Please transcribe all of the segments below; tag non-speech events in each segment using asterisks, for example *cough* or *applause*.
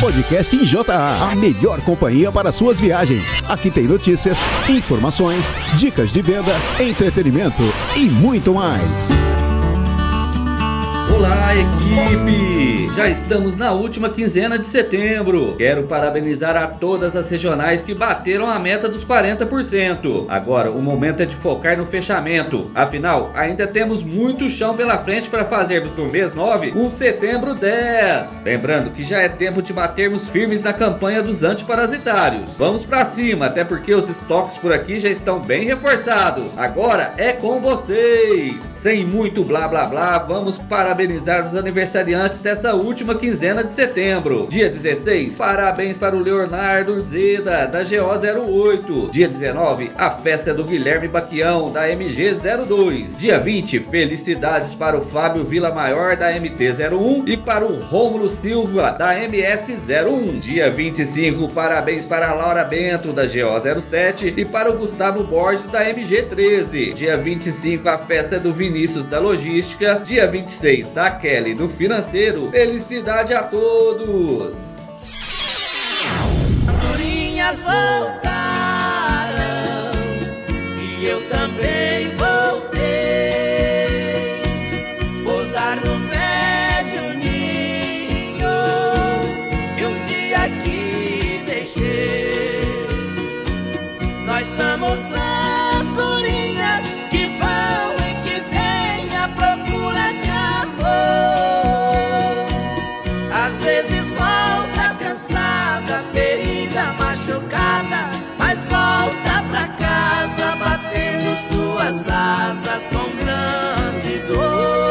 Podcast em JA, a melhor companhia para suas viagens. Aqui tem notícias, informações, dicas de venda, entretenimento e muito mais. Olá, equipe! Já estamos na última quinzena de setembro. Quero parabenizar a todas as regionais que bateram a meta dos 40%. Agora, o momento é de focar no fechamento. Afinal, ainda temos muito chão pela frente para fazermos no mês 9 um setembro 10. Lembrando que já é tempo de batermos firmes na campanha dos antiparasitários. Vamos para cima, até porque os estoques por aqui já estão bem reforçados. Agora é com vocês. Sem muito blá blá blá, vamos para parabenizar os aniversariantes dessa última quinzena de setembro. Dia 16, parabéns para o Leonardo Zeda, da GO08. Dia 19, a festa do Guilherme Baquião, da MG02. Dia 20, felicidades para o Fábio Vila Maior, da MT01 e para o Rômulo Silva, da MS01. Dia 25, parabéns para a Laura Bento, da GO07 e para o Gustavo Borges, da MG13. Dia 25, a festa do Vinícius, da Logística. Dia 26, da Kelly do Financeiro. Felicidade a todos! Andorinhas voltaram e eu também mas volta pra casa batendo suas asas com grande dor.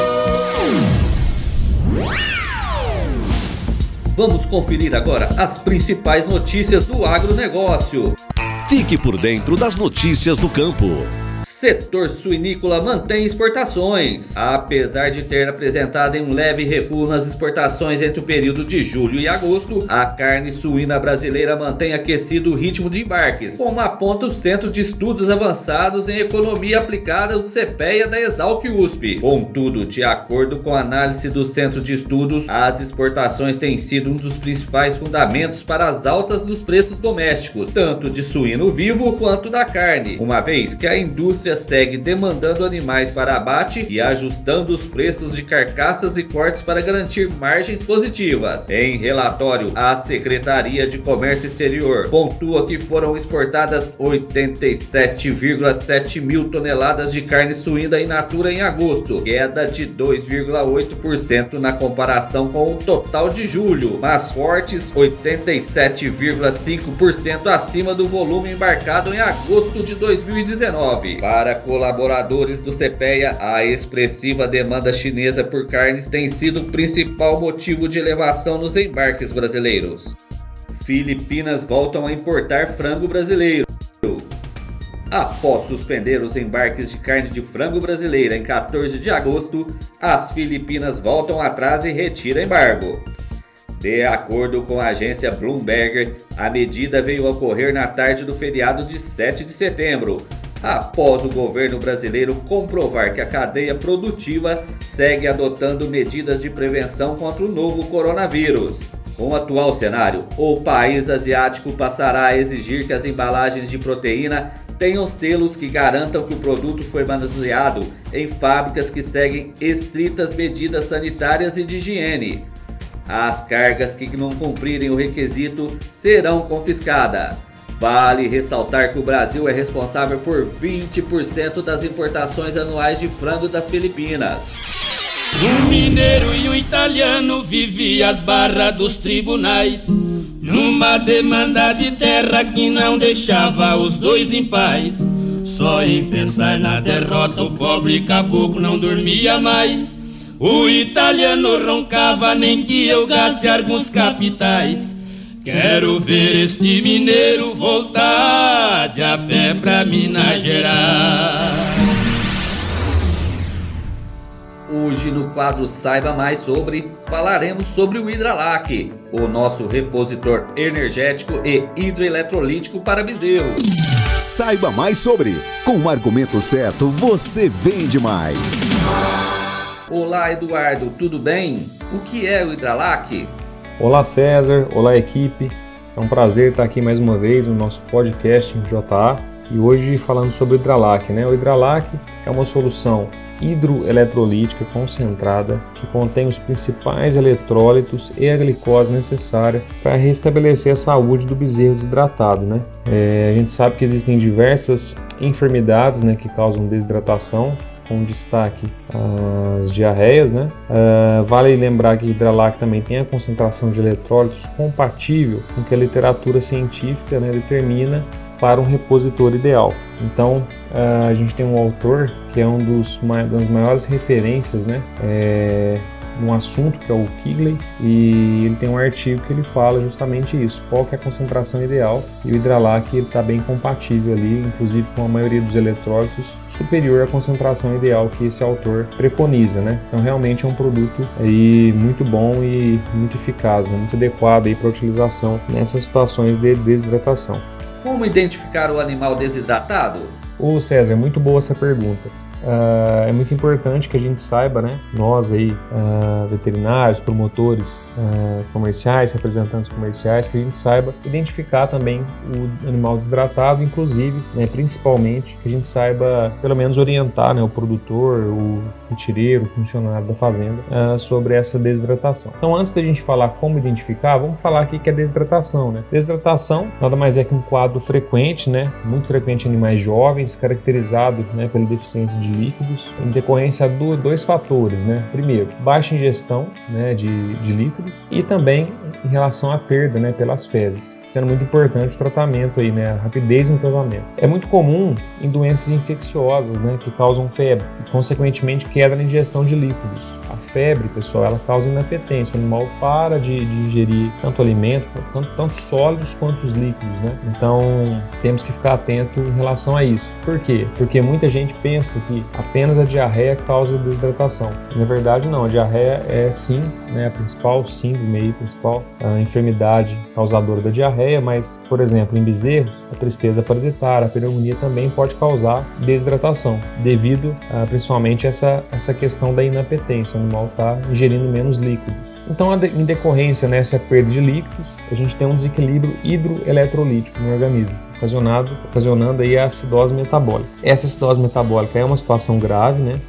Vamos conferir agora as principais notícias do agronegócio. Fique por dentro das notícias do campo. Setor suinícola mantém exportações. Apesar de ter apresentado um leve recuo nas exportações entre o período de julho e agosto, a carne suína brasileira mantém aquecido o ritmo de embarques, como aponta o Centro de Estudos Avançados em Economia Aplicada do CPEA da Exalc USP. Contudo, de acordo com a análise do Centro de Estudos, as exportações têm sido um dos principais fundamentos para as altas dos preços domésticos, tanto de suíno vivo quanto da carne, uma vez que a indústria segue demandando animais para abate e ajustando os preços de carcaças e cortes para garantir margens positivas. Em relatório, a Secretaria de Comércio Exterior pontua que foram exportadas 87,7 mil toneladas de carne suína in natura em agosto, queda de 2,8% na comparação com o total de julho, mas fortes 87,5% acima do volume embarcado em agosto de 2019. Para colaboradores do CPEA, a expressiva demanda chinesa por carnes tem sido o principal motivo de elevação nos embarques brasileiros. Filipinas voltam a importar frango brasileiro. Após suspender os embarques de carne de frango brasileira em 14 de agosto, as Filipinas voltam atrás e retiram embargo. De acordo com a agência Bloomberg, a medida veio ocorrer na tarde do feriado de 7 de setembro, após o governo brasileiro comprovar que a cadeia produtiva segue adotando medidas de prevenção contra o novo coronavírus. Com o atual cenário, o país asiático passará a exigir que as embalagens de proteína tenham selos que garantam que o produto foi manuseado em fábricas que seguem estritas medidas sanitárias e de higiene. As cargas que não cumprirem o requisito serão confiscadas. Vale ressaltar que o Brasil é responsável por 20% das importações anuais de frango das Filipinas. O mineiro e o italiano viviam as barras dos tribunais, numa demanda de terra que não deixava os dois em paz. Só em pensar na derrota, o pobre caboclo não dormia mais. O italiano roncava, nem que eu gaste alguns capitais. Quero ver este mineiro voltar de a pé pra Minas Gerais. Hoje no quadro Saiba Mais sobre, falaremos sobre o Hidralac, o nosso repositor energético e hidroeletrolítico para bezerro. Saiba mais sobre. Com o argumento certo, você vende mais. Olá Eduardo, tudo bem? O que é o Hidralac? Olá César, olá equipe. É um prazer estar aqui mais uma vez no nosso podcast em JA e hoje falando sobre Hidralac. Né? O Hidralac é uma solução hidroeletrolítica concentrada que contém os principais eletrólitos e a glicose necessária para restabelecer a saúde do bezerro desidratado. Né? É, a gente sabe que existem diversas enfermidades né, que causam desidratação, com destaque as diarreias, né? Uh, vale lembrar que Hidralac também tem a concentração de eletrólitos compatível com que a literatura científica né, determina para um repositor ideal. Então, uh, a gente tem um autor que é um dos das maiores referências, né? É, num assunto que é o Kigley e ele tem um artigo que ele fala justamente isso, qual que é a concentração ideal e o Hidralac ele está bem compatível ali, inclusive com a maioria dos eletrólitos superior à concentração ideal que esse autor preconiza, né? Então realmente é um produto aí muito bom e muito eficaz, né? muito adequado aí para utilização nessas situações de desidratação. Como identificar o animal desidratado? Ô César, muito boa essa pergunta. Uh, é muito importante que a gente saiba, né, nós aí, uh, veterinários, promotores uh, comerciais, representantes comerciais, que a gente saiba identificar também o animal desidratado, inclusive, né, principalmente, que a gente saiba pelo menos orientar né, o produtor, o retireiro, o funcionário da fazenda sobre essa desidratação. Então, antes da gente falar como identificar, vamos falar aqui que é desidratação. Né? Desidratação nada mais é que um quadro frequente, né, muito frequente em animais jovens, caracterizado né, pela deficiência de de líquidos em decorrência de dois fatores, né? Primeiro, baixa ingestão né, de, de líquidos e também em relação à perda né, pelas fezes sendo muito importante o tratamento aí, né, a rapidez no tratamento. É muito comum em doenças infecciosas, né, que causam febre e consequentemente queda na ingestão de líquidos febre, pessoal, ela causa inapetência. O animal para de, de ingerir tanto alimento, tanto, tanto sólidos quanto os líquidos, né? Então, temos que ficar atento em relação a isso. Por quê? Porque muita gente pensa que apenas a diarreia causa desidratação. Na verdade, não. A diarreia é sim né, a principal síndrome aí, principal a enfermidade causadora da diarreia, mas, por exemplo, em bezerros, a tristeza parasitária, a pneumonia também pode causar desidratação, devido a, principalmente essa essa questão da inapetência. O animal está ingerindo menos líquidos. Então, em decorrência nessa perda de líquidos, a gente tem um desequilíbrio hidroeletrolítico no organismo, ocasionado, ocasionando aí a acidose metabólica. Essa acidose metabólica é uma situação grave, né?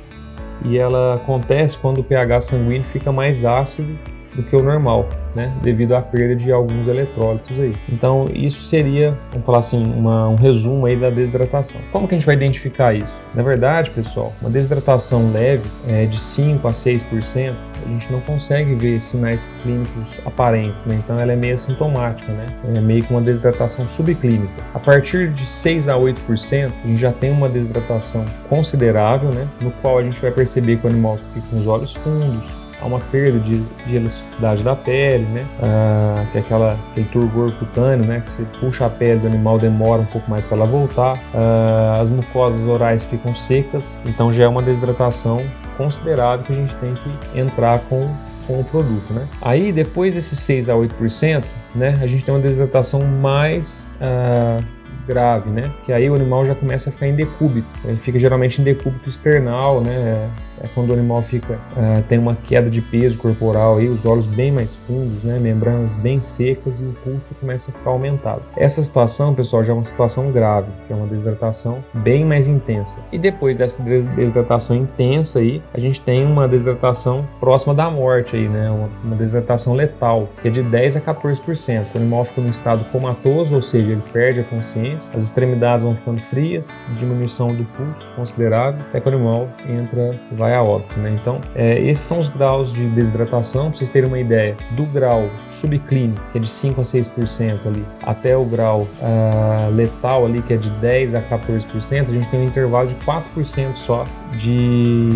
E ela acontece quando o pH sanguíneo fica mais ácido do que o normal né, devido à perda de alguns eletrólitos aí. Então, isso seria, vamos falar assim, uma, um resumo aí da desidratação. Como que a gente vai identificar isso? Na verdade, pessoal, uma desidratação leve é, de 5 a 6%, a gente não consegue ver sinais clínicos aparentes, né? Então, ela é meio sintomática, né? É meio que uma desidratação subclínica. A partir de 6 a 8%, a gente já tem uma desidratação considerável, né? No qual a gente vai perceber que o animal fica com os olhos fundos, há uma perda de, de elasticidade da pele, né? Ah, que é aquela, aquele turgor cutâneo, né? Que você puxa a pele do animal, demora um pouco mais para ela voltar. Ah, as mucosas orais ficam secas, então já é uma desidratação considerável que a gente tem que entrar com, com o produto, né? Aí, depois desses 6 a 8%, né? A gente tem uma desidratação mais... Ah, grave, né? Que aí o animal já começa a ficar em decúbito. Ele fica geralmente em decúbito external, né? É quando o animal fica é, tem uma queda de peso corporal aí, os olhos bem mais fundos, né? Membranas bem secas e o pulso começa a ficar aumentado. Essa situação, pessoal, já é uma situação grave, que é uma desidratação bem mais intensa. E depois dessa desidratação intensa aí, a gente tem uma desidratação próxima da morte aí, né? Uma, uma desidratação letal, que é de 10 a 14%. O animal fica num estado comatoso, ou seja, ele perde a consciência as extremidades vão ficando frias, diminuição do pulso considerável, até que o animal entra, vai a óbito. Né? Então, é, esses são os graus de desidratação, para vocês terem uma ideia, do grau subclínico, que é de 5 a 6% ali, até o grau uh, letal ali, que é de 10 a 14%, a gente tem um intervalo de 4% só de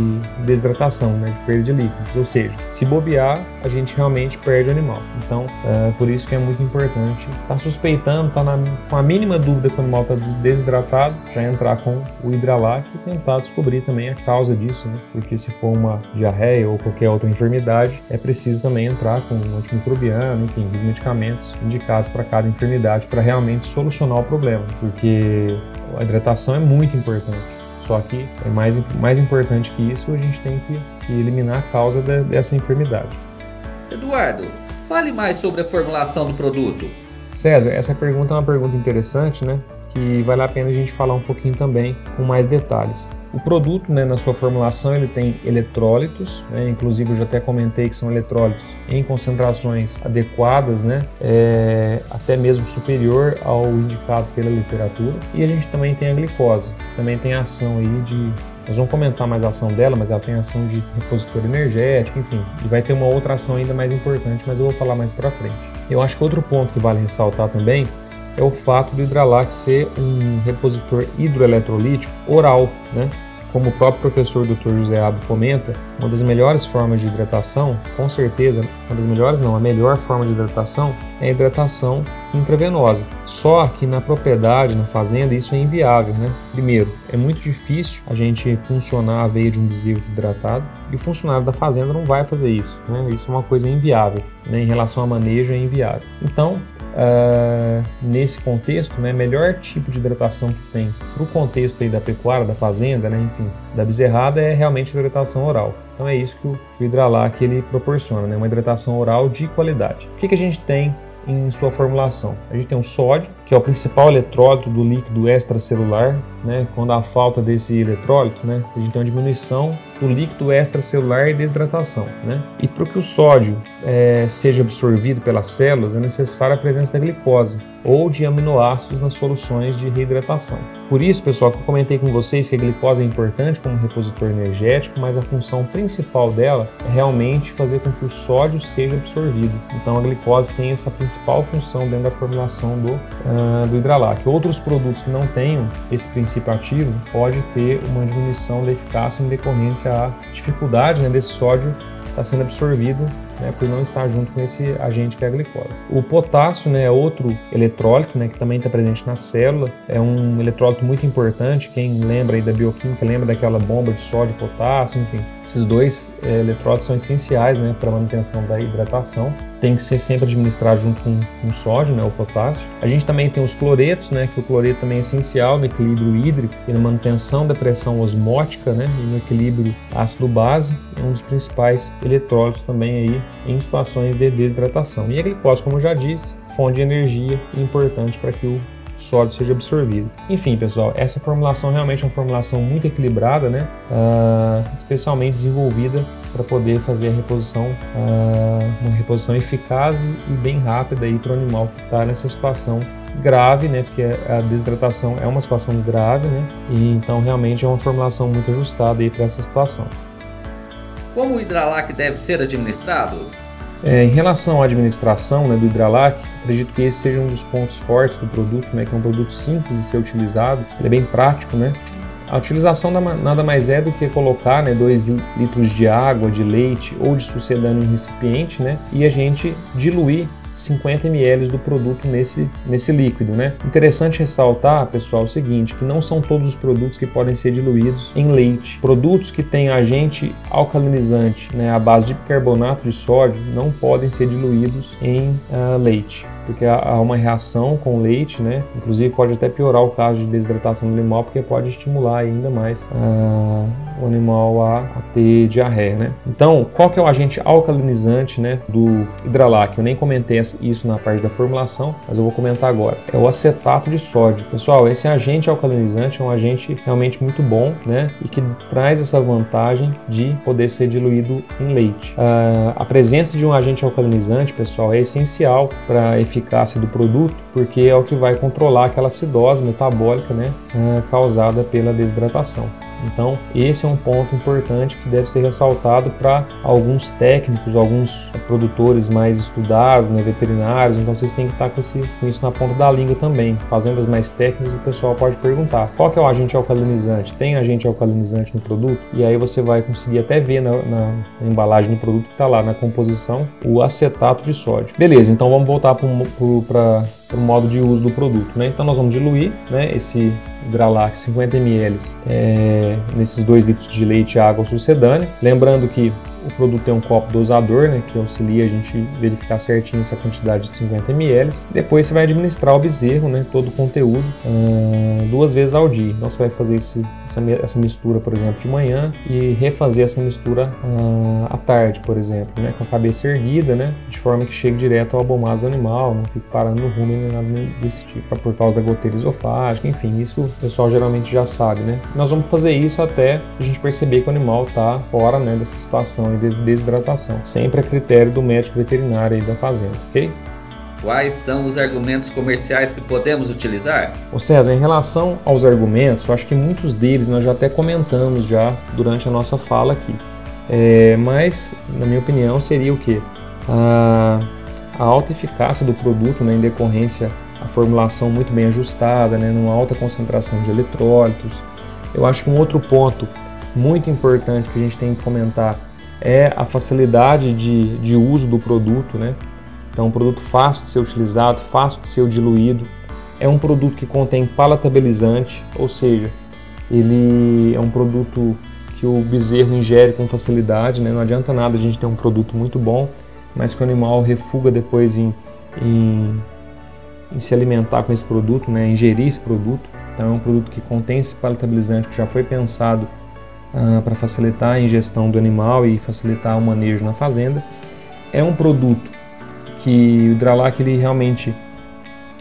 desidratação, né, de perda de líquidos. Ou seja, se bobear, a gente realmente perde o animal. Então, uh, por isso que é muito importante estar tá suspeitando, tá com a mínima dúvida que o animal está desidratado, já entrar com o hidralac e tentar descobrir também a causa disso, né? Porque se for uma diarreia ou qualquer outra enfermidade, é preciso também entrar com um antimicrobiano, enfim, os medicamentos indicados para cada enfermidade para realmente solucionar o problema, porque a hidratação é muito importante. Só que é mais, mais importante que isso, a gente tem que, que eliminar a causa de, dessa enfermidade. Eduardo, Fale mais sobre a formulação do produto. César, essa pergunta é uma pergunta interessante, né? Que vale a pena a gente falar um pouquinho também com mais detalhes. O produto, né, na sua formulação, ele tem eletrólitos, né, inclusive eu já até comentei que são eletrólitos em concentrações adequadas, né, é, até mesmo superior ao indicado pela literatura. E a gente também tem a glicose, também tem ação aí de nós vamos comentar mais a ação dela, mas ela tem ação de repositor energético, enfim, e vai ter uma outra ação ainda mais importante, mas eu vou falar mais para frente. Eu acho que outro ponto que vale ressaltar também é o fato do Hidralac ser um repositor hidroeletrolítico oral, né? Como o próprio professor Dr. José Abdo comenta, uma das melhores formas de hidratação, com certeza, uma das melhores não, a melhor forma de hidratação é a hidratação intravenosa. Só que na propriedade, na fazenda, isso é inviável, né? Primeiro, é muito difícil a gente funcionar a veia de um bezerro desidratado e o funcionário da fazenda não vai fazer isso, né? Isso é uma coisa inviável, né? Em relação a manejo é inviável. Então, Uh, nesse contexto, né, melhor tipo de hidratação que tem para o contexto aí da pecuária, da fazenda, né, enfim, da bezerrada é realmente a hidratação oral. Então é isso que o, que o Hidralac ele proporciona, né, uma hidratação oral de qualidade. O que, que a gente tem em sua formulação. A gente tem o sódio, que é o principal eletrólito do líquido extracelular, né? Quando há falta desse eletrólito, né? A gente tem uma diminuição do líquido extracelular e desidratação, né? E para que o sódio é, seja absorvido pelas células é necessária a presença da glicose ou de aminoácidos nas soluções de reidratação. Por isso, pessoal, que eu comentei com vocês que a glicose é importante como repositor energético, mas a função principal dela é realmente fazer com que o sódio seja absorvido. Então, a glicose tem essa principal função dentro da formulação do, uh, do hidralac. Outros produtos que não tenham esse princípio ativo pode ter uma diminuição da eficácia em decorrência à dificuldade né, desse sódio estar sendo absorvido né, por não estar junto com esse agente que é a glicose. O potássio né, é outro eletrólito né, que também está presente na célula, é um eletrólito muito importante. Quem lembra aí da bioquímica lembra daquela bomba de sódio, potássio, enfim. Esses dois é, eletrólitos são essenciais né, para a manutenção da hidratação tem que ser sempre administrado junto com, com sódio, né, o potássio. A gente também tem os cloretos, né, que o cloreto também é essencial no equilíbrio hídrico e na manutenção da pressão osmótica, né, e no equilíbrio ácido-base, é um dos principais eletrólitos também aí em situações de desidratação. E a glicose, como já disse, fonte de energia importante para que o sólido seja absorvido. Enfim, pessoal, essa formulação realmente é uma formulação muito equilibrada, né? Uh, especialmente desenvolvida para poder fazer a reposição, uh, uma reposição eficaz e bem rápida para o animal que está nessa situação grave, né? Porque a desidratação é uma situação grave, né? E então realmente é uma formulação muito ajustada para essa situação. Como o hidralac deve ser administrado? É, em relação à administração né, do Hidralac, acredito que esse seja um dos pontos fortes do produto, né, que é um produto simples de ser utilizado, ele é bem prático, né? A utilização nada mais é do que colocar 2 né, litros de água, de leite ou de sucedâneo em recipiente né, e a gente diluir 50 ml do produto nesse, nesse líquido, né? Interessante ressaltar, pessoal, o seguinte, que não são todos os produtos que podem ser diluídos em leite. Produtos que têm agente alcalinizante, né, à base de bicarbonato de sódio, não podem ser diluídos em uh, leite porque há uma reação com o leite, né? Inclusive pode até piorar o caso de desidratação do animal, porque pode estimular ainda mais uh, o animal a, a, ter diarreia, né? Então, qual que é o agente alcalinizante, né, do hidralac? Eu nem comentei isso na parte da formulação, mas eu vou comentar agora. É o acetato de sódio. Pessoal, esse agente alcalinizante é um agente realmente muito bom, né? E que traz essa vantagem de poder ser diluído em leite. Uh, a presença de um agente alcalinizante, pessoal, é essencial para eficácia do produto, porque é o que vai controlar aquela acidose metabólica né, eh, causada pela desidratação. Então, esse é um ponto importante que deve ser ressaltado para alguns técnicos, alguns produtores mais estudados, né, veterinários. Então, vocês têm que estar com, esse, com isso na ponta da língua também. Fazendas mais técnicas, o pessoal pode perguntar: qual que é o agente alcalinizante? Tem agente alcalinizante no produto? E aí você vai conseguir até ver na, na, na embalagem do produto que está lá na composição o acetato de sódio. Beleza, então vamos voltar para o modo de uso do produto. Né? Então, nós vamos diluir né, esse Gralac 50 ml é, nesses 2 litros de leite, água sucedânea. Lembrando que o produto tem um copo dosador, né, que auxilia a gente verificar certinho essa quantidade de 50 ml. Depois você vai administrar o bezerro, né, todo o conteúdo, uh, duas vezes ao dia. Então você vai fazer esse, essa, essa, mistura, por exemplo, de manhã e refazer essa mistura uh, à tarde, por exemplo, né, com a cabeça erguida, né, de forma que chegue direto ao abomado do animal, não fique parando no rumo nem nada desse tipo, por causa da goteira esofágica, enfim, isso o pessoal geralmente já sabe, né. Nós vamos fazer isso até a gente perceber que o animal está fora, né, dessa situação de desidratação, sempre a critério do médico veterinário aí da fazenda, ok? Quais são os argumentos comerciais que podemos utilizar? Ô César, em relação aos argumentos, eu acho que muitos deles nós já até comentamos já durante a nossa fala aqui. É, mas, na minha opinião, seria o que? A, a, alta eficácia do produto, né, em decorrência a formulação muito bem ajustada, né, numa alta concentração de eletrólitos. Eu acho que um outro ponto muito importante que a gente tem que comentar é a facilidade de, de uso do produto, né? Então, um produto fácil de ser utilizado, fácil de ser diluído. É um produto que contém palatabilizante, ou seja, ele é um produto que o bezerro ingere com facilidade. Né? Não adianta nada a gente ter um produto muito bom, mas que o animal refuga depois em, em, em se alimentar com esse produto, né? ingerir esse produto. Então, é um produto que contém esse palatabilizante que já foi pensado uh, para facilitar a ingestão do animal e facilitar o manejo na fazenda. É um produto que o Hidralac ele realmente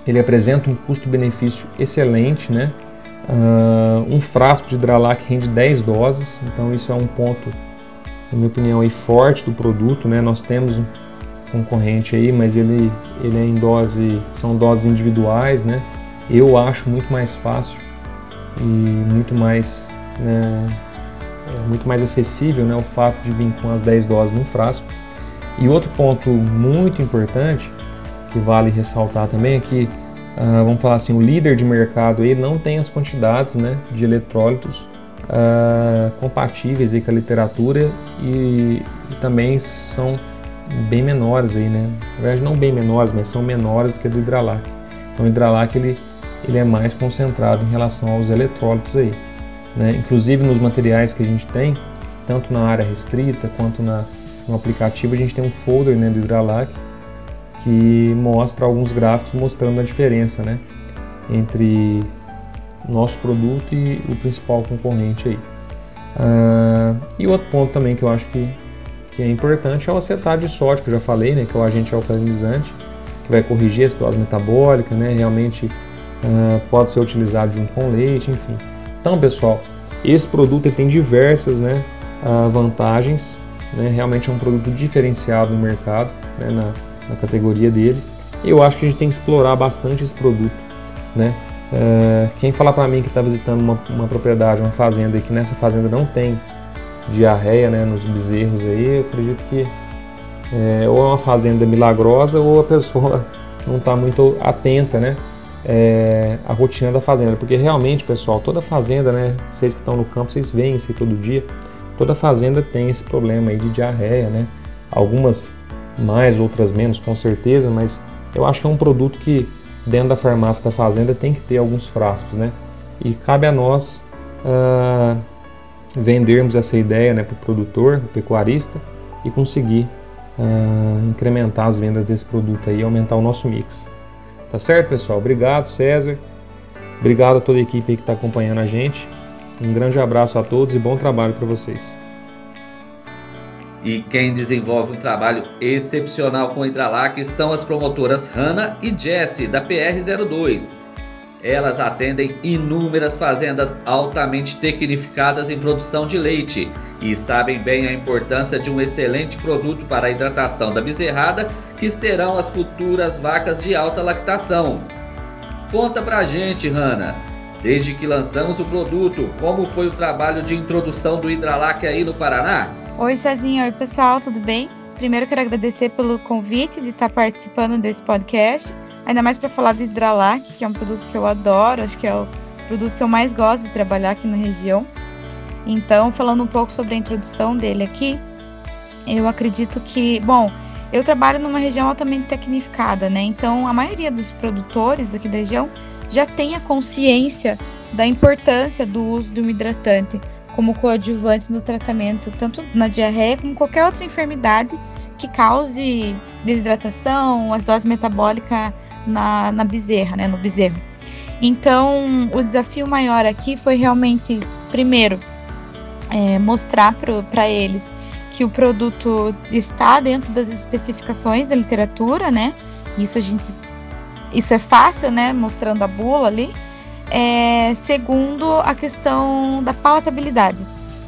ele apresenta um custo-benefício excelente, né? Uh, um frasco de Hidralac rende 10 doses, então isso é um ponto, na minha opinião, aí, forte do produto, né? Nós temos um concorrente aí, mas ele, ele é em dose, são doses individuais, né? Eu acho muito mais fácil e muito mais, né, é muito mais acessível, né? O fato de vir com as 10 doses num frasco e outro ponto muito importante que vale ressaltar também é que, uh, vamos falar assim, o líder de mercado aí não tem as quantidades né, de eletrólitos uh, compatíveis aí com a literatura e, e, também são bem menores aí, né? Na verdade não bem menores, mas são menores do que do Hidralac. Então o Hidralac ele, ele é mais concentrado em relação aos eletrólitos aí. Né? Inclusive nos materiais que a gente tem, tanto na área restrita quanto na no aplicativo a gente tem um folder né, do Hidralac que mostra alguns gráficos mostrando a diferença né, entre nosso produto e o principal concorrente aí. Uh, e outro ponto também que eu acho que, que é importante é o acetato de sódio, que eu já falei, né, que é o agente alcalinizante, que vai corrigir a citose metabólica, né, realmente uh, pode ser utilizado junto com leite, enfim. Então, pessoal, esse produto tem diversas né, uh, vantagens né? Realmente é um produto diferenciado no mercado, né? na, na, categoria dele. Eu acho que a gente tem que explorar bastante esse produto. Né? É, quem falar para mim que está visitando uma, uma, propriedade, uma fazenda e que nessa fazenda não tem diarreia né, nos bezerros aí, eu acredito que é, ou é uma fazenda milagrosa ou a pessoa *laughs* não está muito atenta, né? É, a rotina da fazenda, porque realmente, pessoal, toda fazenda, né? Vocês que estão no campo, vocês veem isso aí todo dia. Toda fazenda tem esse problema aí de diarreia, né? Algumas mais, outras menos, com certeza, mas eu acho que é um produto que dentro da farmácia da fazenda tem que ter alguns frascos, né? E cabe a nós uh, vendermos essa ideia né, para o produtor, o pecuarista e conseguir uh, incrementar as vendas desse produto aí aumentar o nosso mix. Tá certo, pessoal? Obrigado, César. Obrigado a toda a equipe que está acompanhando a gente. Um grande abraço a todos e bom trabalho para vocês. E quem desenvolve um trabalho excepcional com Hidralac são as promotoras Hanna e Jessie, da PR02. Elas atendem inúmeras fazendas altamente tecnificadas em produção de leite e sabem bem a importância de um excelente produto para a hidratação da bezerrada, que serão as futuras vacas de alta lactação. Conta pra gente, Hanna, Desde que lançamos o produto, como foi o trabalho de introdução do Hidralac aí no Paraná? Oi, Cezinha. Oi, pessoal, tudo bem? Primeiro, quero agradecer pelo convite de estar participando desse podcast, ainda mais para falar do Hidralac, que é um produto que eu adoro, acho que é o produto que eu mais gosto de trabalhar aqui na região. Então, falando um pouco sobre a introdução dele aqui, eu acredito que, bom, eu trabalho numa região altamente tecnificada, né? Então, a maioria dos produtores aqui da região já tenha consciência da importância do uso de um hidratante, como coadjuvante no tratamento, tanto na diarreia como qualquer outra enfermidade que cause desidratação, acidose metabólica na, na bezerra, né, no bezerro. Então, o desafio maior aqui foi realmente, primeiro, é, mostrar para eles que o produto está dentro das especificações da literatura, né? Isso a gente, isso é fácil, né? Mostrando a bula ali. É, segundo, a questão da palatabilidade.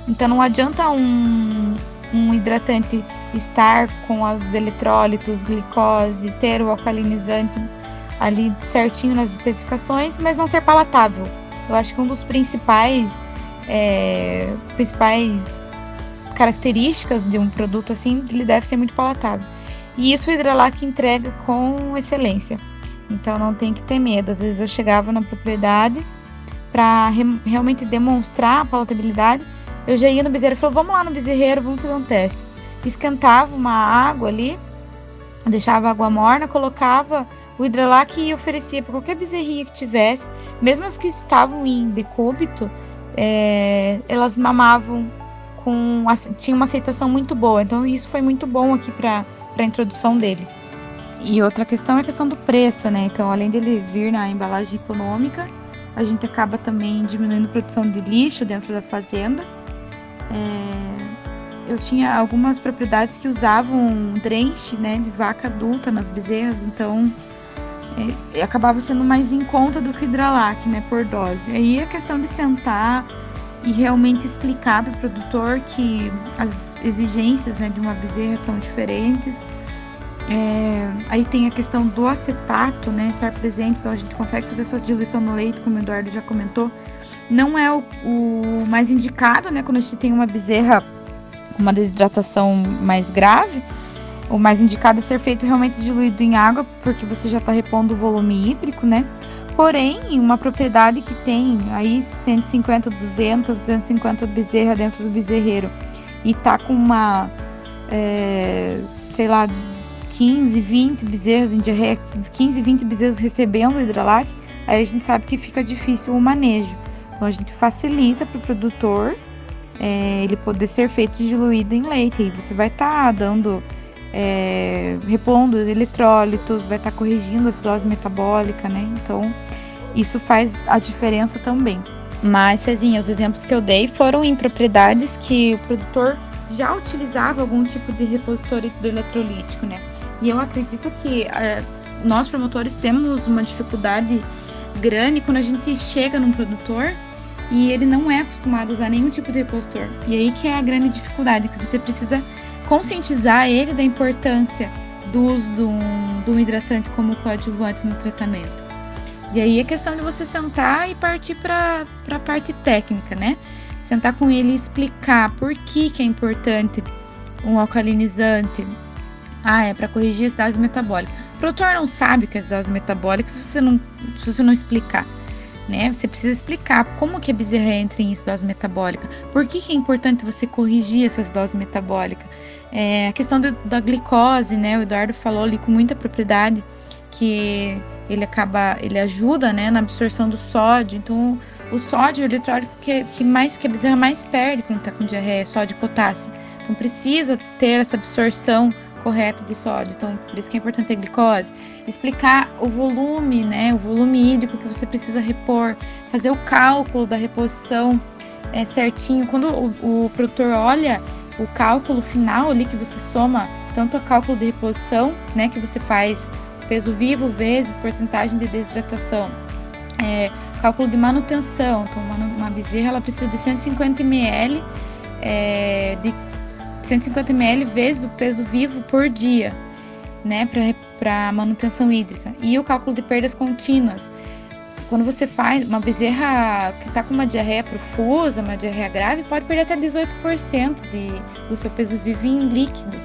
Então, não adianta um, um hidratante estar com os eletrólitos, glicose, ter o alcalinizante ali certinho nas especificações, mas não ser palatável. Eu acho que um dos principais é, principais características de um produto assim, ele deve ser muito palatável. E isso o Hidralac entrega com excelência. Então não tem que ter medo. Às vezes eu chegava na propriedade para re realmente demonstrar a palatabilidade. Eu já ia no bezerro e falava: "Vamos lá no bezerreiro, vamos fazer um teste". Esquentava uma água ali, deixava a água morna, colocava o Hidralac e oferecia para qualquer bezerrinha que tivesse, mesmo as que estavam em decúbito, é, elas mamavam com tinha uma aceitação muito boa. Então isso foi muito bom aqui para a introdução dele. E outra questão é a questão do preço, né? Então, além dele vir na embalagem econômica, a gente acaba também diminuindo a produção de lixo dentro da fazenda. É, eu tinha algumas propriedades que usavam drenche, né, de vaca adulta nas bezerras, então é, acabava sendo mais em conta do que hidralac, né, por dose. Aí a questão de sentar e realmente explicar para o produtor que as exigências né, de uma bezerra são diferentes. É, aí tem a questão do acetato, né, estar presente, então a gente consegue fazer essa diluição no leite, como o Eduardo já comentou. Não é o, o mais indicado, né, quando a gente tem uma bezerra com uma desidratação mais grave, o mais indicado é ser feito realmente diluído em água, porque você já está repondo o volume hídrico, né? Porém, uma propriedade que tem aí 150, 200, 250 bezerra dentro do bezerreiro e tá com uma, é, sei lá, 15, 20 bezerras em diarreia, 15, 20 bezerras recebendo hidralac, aí a gente sabe que fica difícil o manejo. Então a gente facilita para o produtor é, ele poder ser feito diluído em leite. E você vai estar tá dando é, repondo eletrólitos, vai estar tá corrigindo a acidose metabólica, né? Então, isso faz a diferença também. Mas, Cezinha, os exemplos que eu dei foram em propriedades que o produtor já utilizava algum tipo de repositor hidroeletrolítico, né? E eu acredito que é, nós promotores temos uma dificuldade grande quando a gente chega num produtor e ele não é acostumado a usar nenhum tipo de repositor. E aí que é a grande dificuldade, que você precisa conscientizar ele da importância do uso de um, de um hidratante como coadjuvante no tratamento. E aí é questão de você sentar e partir para a parte técnica, né? Sentar com ele e explicar por que, que é importante um alcalinizante. Ah, é para corrigir a acidose metabólica. O produtor não sabe o que é acidose metabólica se você não, se você não explicar né? Você precisa explicar como que a bezerra entra em acidose metabólica, por que, que é importante você corrigir essas doses metabólicas. É, a questão do, da glicose, né? O Eduardo falou ali com muita propriedade que ele acaba, ele ajuda, né, na absorção do sódio. Então, o sódio é o eletrólito que, que mais que a bezerra mais perde quando está com diarreia, sódio e potássio. Então, precisa ter essa absorção correta do sódio. Então, por isso que é importante a glicose. Explicar o volume, né? O volume hídrico que você precisa repor. Fazer o cálculo da reposição é, certinho. Quando o, o produtor olha o cálculo final ali que você soma, tanto o cálculo de reposição, né? Que você faz peso vivo vezes porcentagem de desidratação. É, cálculo de manutenção. Então, uma, uma bezerra ela precisa de 150 ml é, de 150 ml vezes o peso vivo por dia, né, para manutenção hídrica. E o cálculo de perdas contínuas. Quando você faz uma bezerra que está com uma diarreia profusa, uma diarreia grave, pode perder até 18% de, do seu peso vivo em líquido.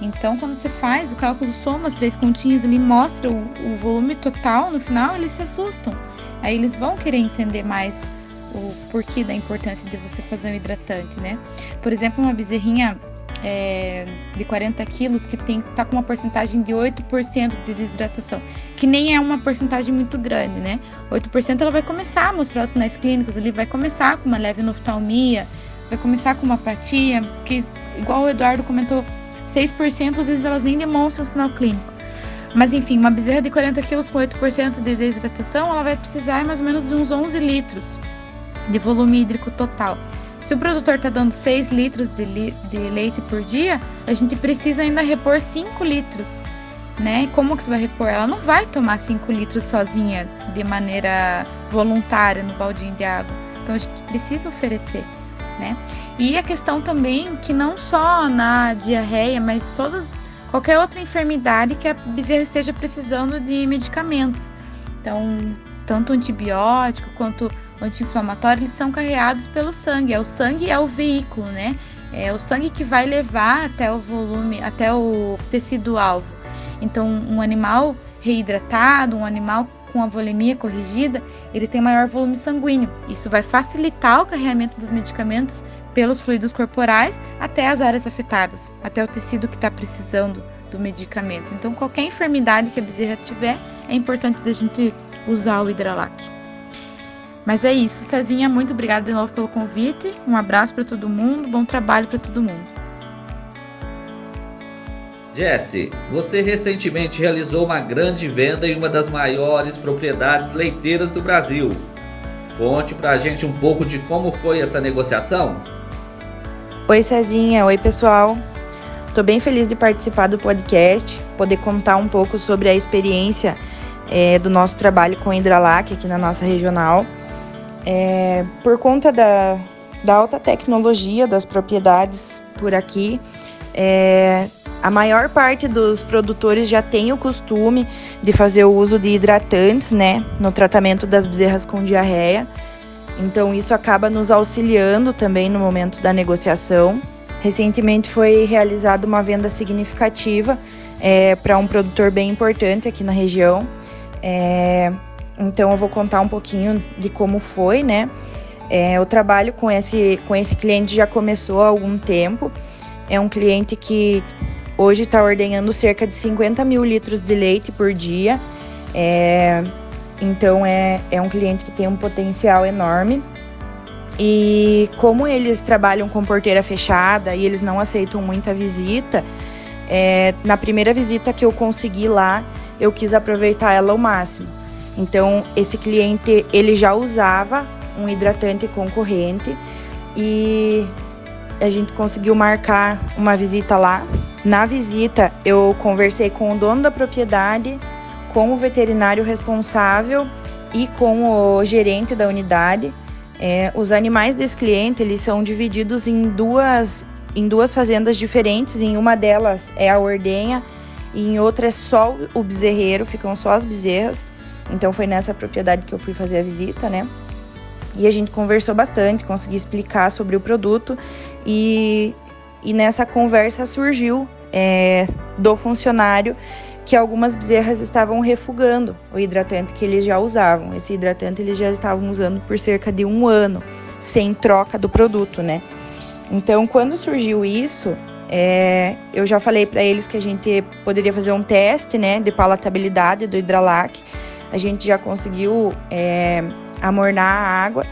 Então, quando você faz o cálculo, soma as três continhas ali, mostra o, o volume total, no final eles se assustam. Aí eles vão querer entender mais o porquê da importância de você fazer um hidratante, né? Por exemplo, uma bezerrinha é, de 40 quilos que tem, tá com uma porcentagem de 8% de desidratação, que nem é uma porcentagem muito grande, né? 8% ela vai começar a mostrar os sinais clínicos, ele vai começar com uma leve noftalmia, vai começar com uma apatia, que, igual o Eduardo comentou, 6% às vezes elas nem demonstram sinal clínico. Mas enfim, uma bezerra de 40 quilos com 8% de desidratação, ela vai precisar mais ou menos de uns 11 litros de volume hídrico total. Se o produtor está dando 6 litros de, li de, leite por dia, a gente precisa ainda repor 5 litros. Né? Como que você vai repor? Ela não vai tomar 5 litros sozinha de maneira voluntária no baldinho de água. Então a gente precisa oferecer. Né? E a questão também que não só na diarreia, mas todas qualquer outra enfermidade que a bezerra esteja precisando de medicamentos. Então, tanto antibiótico quanto anti-inflamatório, eles são carreados pelo sangue. É o sangue é o veículo, né? É o sangue que vai levar até o volume, até o tecido alvo. Então, um animal reidratado, um animal com a volemia corrigida, ele tem maior volume sanguíneo. Isso vai facilitar o carregamento dos medicamentos pelos fluidos corporais até as áreas afetadas, até o tecido que está precisando do medicamento. Então, qualquer enfermidade que a bezerra tiver, é importante a gente usar o Hidralac. Mas é isso, Cezinha, muito obrigada de novo pelo convite. Um abraço para todo mundo, bom trabalho para todo mundo. Jesse, você recentemente realizou uma grande venda em uma das maiores propriedades leiteiras do Brasil. Conte pra gente um pouco de como foi essa negociação. Oi Cezinha, oi pessoal. Estou bem feliz de participar do podcast, poder contar um pouco sobre a experiência é, do nosso trabalho com Hidralac aqui na nossa regional. É, por conta da, da alta tecnologia das propriedades por aqui, é, a maior parte dos produtores já tem o costume de fazer o uso de hidratantes, né, no tratamento das bezerras com diarreia. Então isso acaba nos auxiliando também no momento da negociação. Recentemente foi realizada uma venda significativa é, para um produtor bem importante aqui na região. É, então eu vou contar um pouquinho de como foi, né? É, o trabalho com esse, com esse cliente já começou há algum tempo. É um cliente que Hoje está ordenhando cerca de 50 mil litros de leite por dia. É, então é, é um cliente que tem um potencial enorme. E como eles trabalham com porteira fechada e eles não aceitam muita visita, é, na primeira visita que eu consegui lá, eu quis aproveitar ela ao máximo. Então esse cliente ele já usava um hidratante concorrente e a gente conseguiu marcar uma visita lá na visita, eu conversei com o dono da propriedade, com o veterinário responsável e com o gerente da unidade. É, os animais desse cliente eles são divididos em duas, em duas fazendas diferentes. Em uma delas é a ordenha e em outra é só o bezerreiro, ficam só as bezerras. Então foi nessa propriedade que eu fui fazer a visita, né? E a gente conversou bastante, consegui explicar sobre o produto e e nessa conversa surgiu é, do funcionário que algumas bezerras estavam refugando o hidratante que eles já usavam. Esse hidratante eles já estavam usando por cerca de um ano, sem troca do produto, né? Então, quando surgiu isso, é, eu já falei para eles que a gente poderia fazer um teste, né, de palatabilidade do Hidralac. A gente já conseguiu é, amornar a água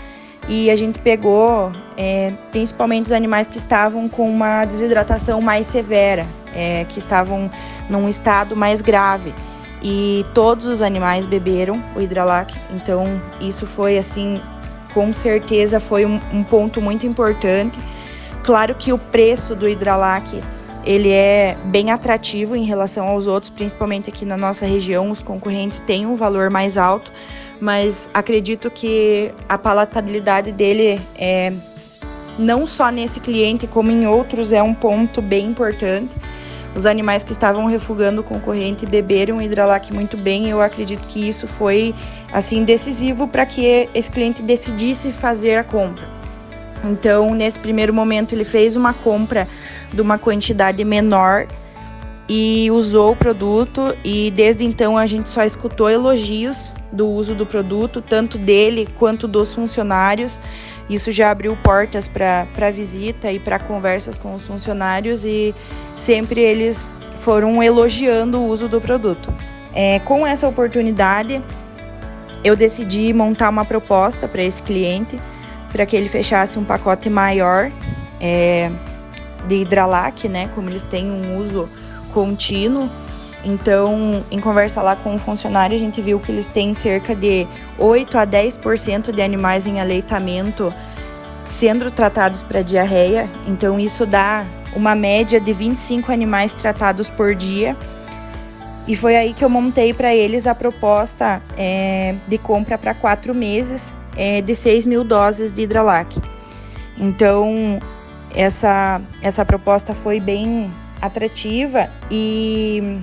e a gente pegou é, principalmente os animais que estavam com uma desidratação mais severa, é, que estavam num estado mais grave. E todos os animais beberam o Hidralac, então isso foi assim, com certeza foi um, um ponto muito importante. Claro que o preço do Hidralac ele é bem atrativo em relação aos outros, principalmente aqui na nossa região, os concorrentes têm um valor mais alto, mas acredito que a palatabilidade dele é não só nesse cliente como em outros é um ponto bem importante. Os animais que estavam refugando o concorrente beberam Hidralac muito bem. Eu acredito que isso foi assim decisivo para que esse cliente decidisse fazer a compra. Então, nesse primeiro momento, ele fez uma compra de uma quantidade menor e usou o produto e desde então a gente só escutou elogios do uso do produto, tanto dele quanto dos funcionários. Isso já abriu portas para visita e para conversas com os funcionários e sempre eles foram elogiando o uso do produto. É, com essa oportunidade, eu decidi montar uma proposta para esse cliente, para que ele fechasse um pacote maior é, de Hidralac, né? Como eles têm um uso contínuo. Então, em conversa lá com o um funcionário, a gente viu que eles têm cerca de 8 a 10% de animais em aleitamento sendo tratados para diarreia. Então, isso dá uma média de 25 animais tratados por dia. E foi aí que eu montei para eles a proposta é, de compra para quatro meses é, de 6 mil doses de Hidralac. Então, essa, essa proposta foi bem atrativa e,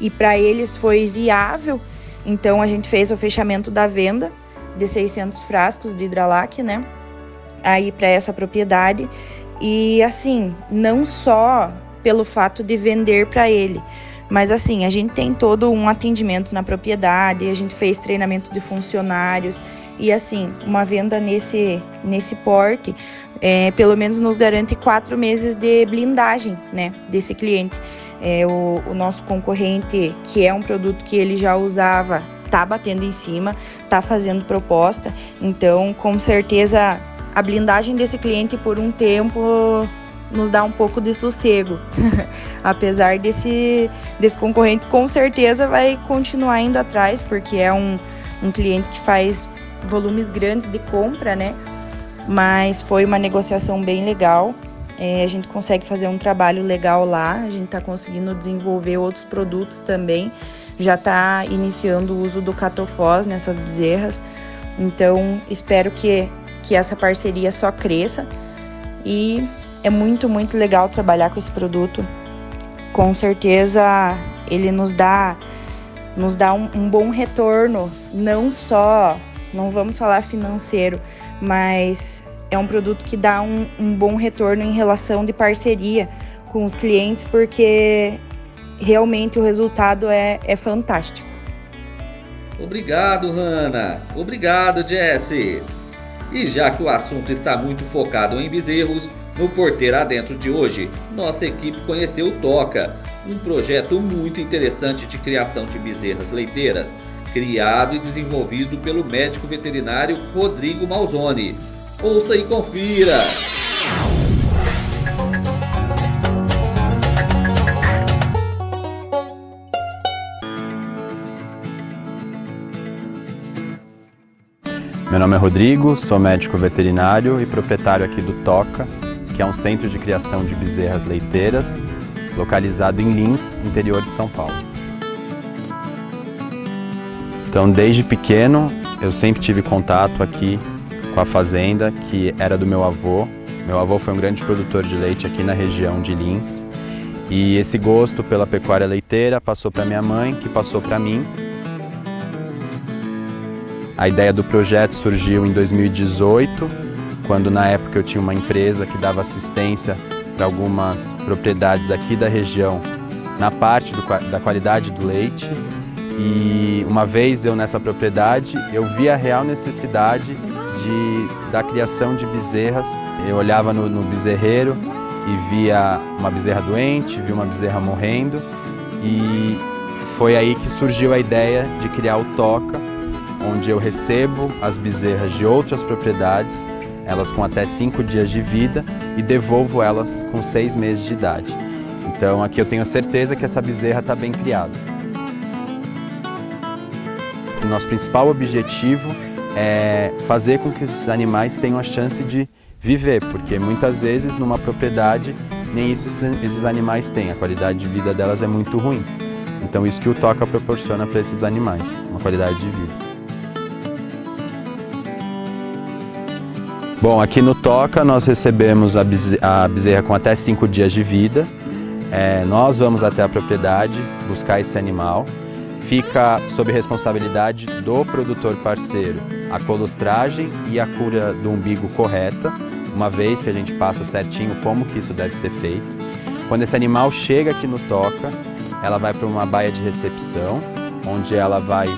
e para eles foi viável. Então, a gente fez o fechamento da venda de 600 frascos de Hidralac, né? Aí para essa propriedade. E assim, não só pelo fato de vender para ele, mas assim, a gente tem todo um atendimento na propriedade, a gente fez treinamento de funcionários e assim, uma venda nesse, nesse porte, é, pelo menos nos garante quatro meses de blindagem, né, desse cliente. É, o, o nosso concorrente, que é um produto que ele já usava, tá batendo em cima, tá fazendo proposta. Então, com certeza, a blindagem desse cliente por um tempo nos dá um pouco de sossego. *laughs* Apesar desse, desse concorrente, com certeza vai continuar indo atrás, porque é um, um cliente que faz volumes grandes de compra, né? Mas foi uma negociação bem legal. É, a gente consegue fazer um trabalho legal lá, a gente está conseguindo desenvolver outros produtos também. Já está iniciando o uso do catofós nessas bezerras. Então, espero que, que essa parceria só cresça. E é muito, muito legal trabalhar com esse produto. Com certeza ele nos dá, nos dá um, um bom retorno, não só não vamos falar financeiro, mas é um produto que dá um, um bom retorno em relação de parceria com os clientes, porque realmente o resultado é, é fantástico. Obrigado, Hanna. Obrigado, Jesse. E já que o assunto está muito focado em bezerros, no Porteira Adentro de hoje, nossa equipe conheceu o Toca, um projeto muito interessante de criação de bezerras leiteiras criado e desenvolvido pelo médico veterinário Rodrigo Malzoni. Ouça e confira! Meu nome é Rodrigo, sou médico veterinário e proprietário aqui do Toca, que é um centro de criação de bezerras leiteiras, localizado em Lins, interior de São Paulo. Então, desde pequeno, eu sempre tive contato aqui com a fazenda, que era do meu avô. Meu avô foi um grande produtor de leite aqui na região de Lins. E esse gosto pela pecuária leiteira passou para minha mãe, que passou para mim. A ideia do projeto surgiu em 2018, quando na época eu tinha uma empresa que dava assistência para algumas propriedades aqui da região na parte do, da qualidade do leite e uma vez eu nessa propriedade, eu vi a real necessidade de, da criação de bezerras. Eu olhava no, no bezerreiro e via uma bezerra doente, via uma bezerra morrendo e foi aí que surgiu a ideia de criar o Toca, onde eu recebo as bezerras de outras propriedades, elas com até cinco dias de vida, e devolvo elas com seis meses de idade. Então aqui eu tenho certeza que essa bezerra está bem criada. O nosso principal objetivo é fazer com que esses animais tenham a chance de viver, porque muitas vezes numa propriedade nem isso esses animais têm, a qualidade de vida delas é muito ruim. Então isso que o Toca proporciona para esses animais, uma qualidade de vida. Bom, aqui no Toca nós recebemos a bezerra com até 5 dias de vida. É, nós vamos até a propriedade buscar esse animal fica sob responsabilidade do produtor parceiro a colostragem e a cura do umbigo correta, uma vez que a gente passa certinho como que isso deve ser feito. Quando esse animal chega aqui no toca, ela vai para uma baia de recepção, onde ela vai